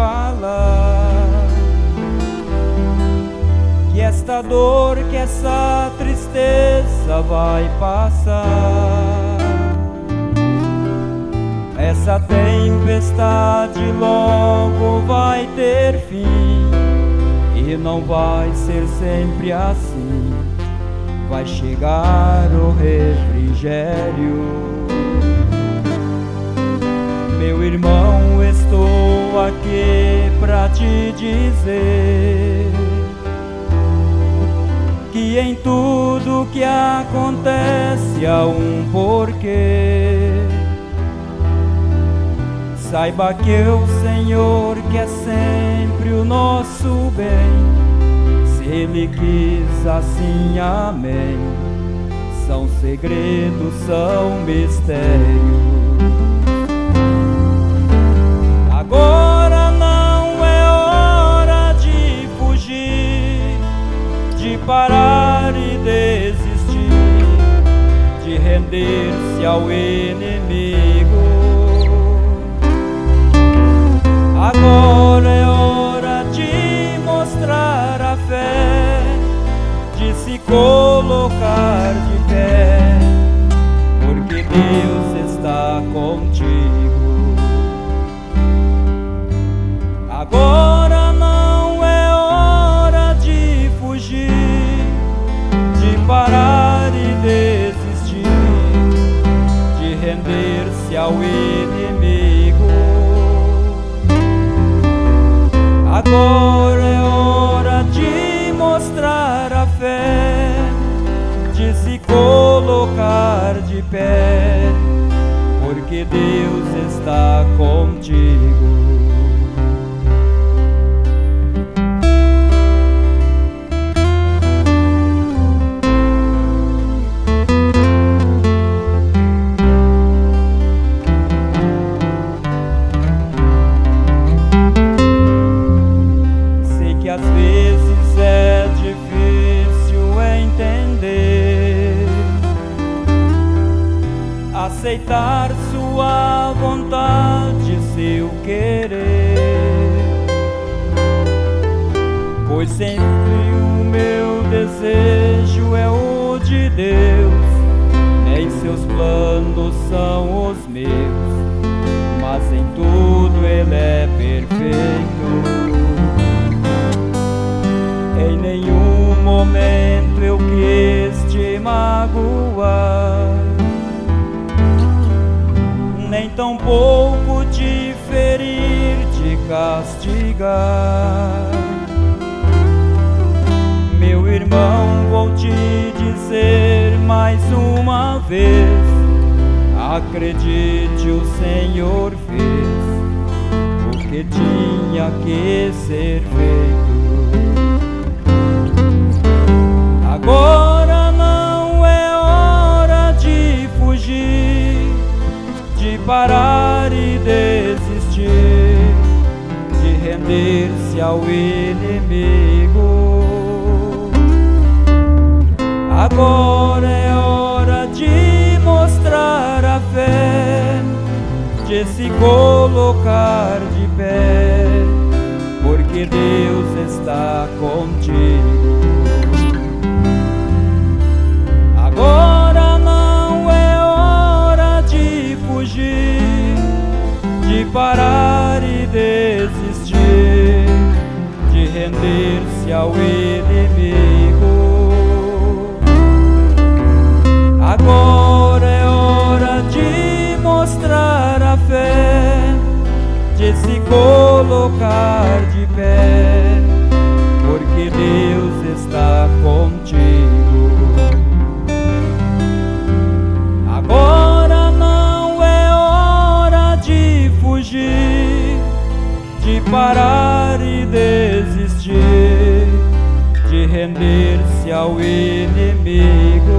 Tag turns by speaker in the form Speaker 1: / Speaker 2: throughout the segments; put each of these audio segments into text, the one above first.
Speaker 1: te falar que esta dor, que essa tristeza vai passar. Essa tempestade logo vai ter fim e não vai ser sempre assim. Vai chegar o refrigério. Meu irmão, estou aqui pra te dizer que em tudo que acontece há um porquê. Saiba que o Senhor quer sempre o nosso bem. Se Ele quis assim, amém. São segredos, são mistérios. Agora não é hora de fugir, de parar e desistir, de render-se ao inimigo. Agora é hora de mostrar a fé, de se colocar de pé, porque Deus está contigo. Agora não é hora de fugir, de parar e desistir, de render-se ao inimigo. Agora é hora de mostrar a fé, de se colocar de pé, porque Deus está contigo. Aceitar sua vontade, seu querer, pois sempre o meu desejo é o de Deus, nem seus planos são os meus, mas em tudo Ele é perfeito. Em nenhum momento eu quis te magoar, nem tampouco te ferir, te castigar. Meu irmão, vou te dizer mais uma vez: acredite, o Senhor fez o que tinha que ser feito. Agora ao inimigo. Agora é hora de mostrar a fé, de se colocar de pé, porque Deus está contigo. Render-se ao inimigo. Agora é hora de mostrar a fé, de se colocar de render-se ao inimigo.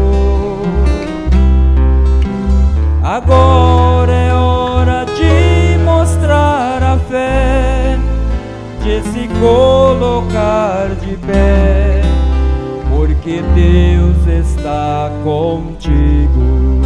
Speaker 1: Agora é hora de mostrar a fé, de se colocar de pé, porque Deus está contigo.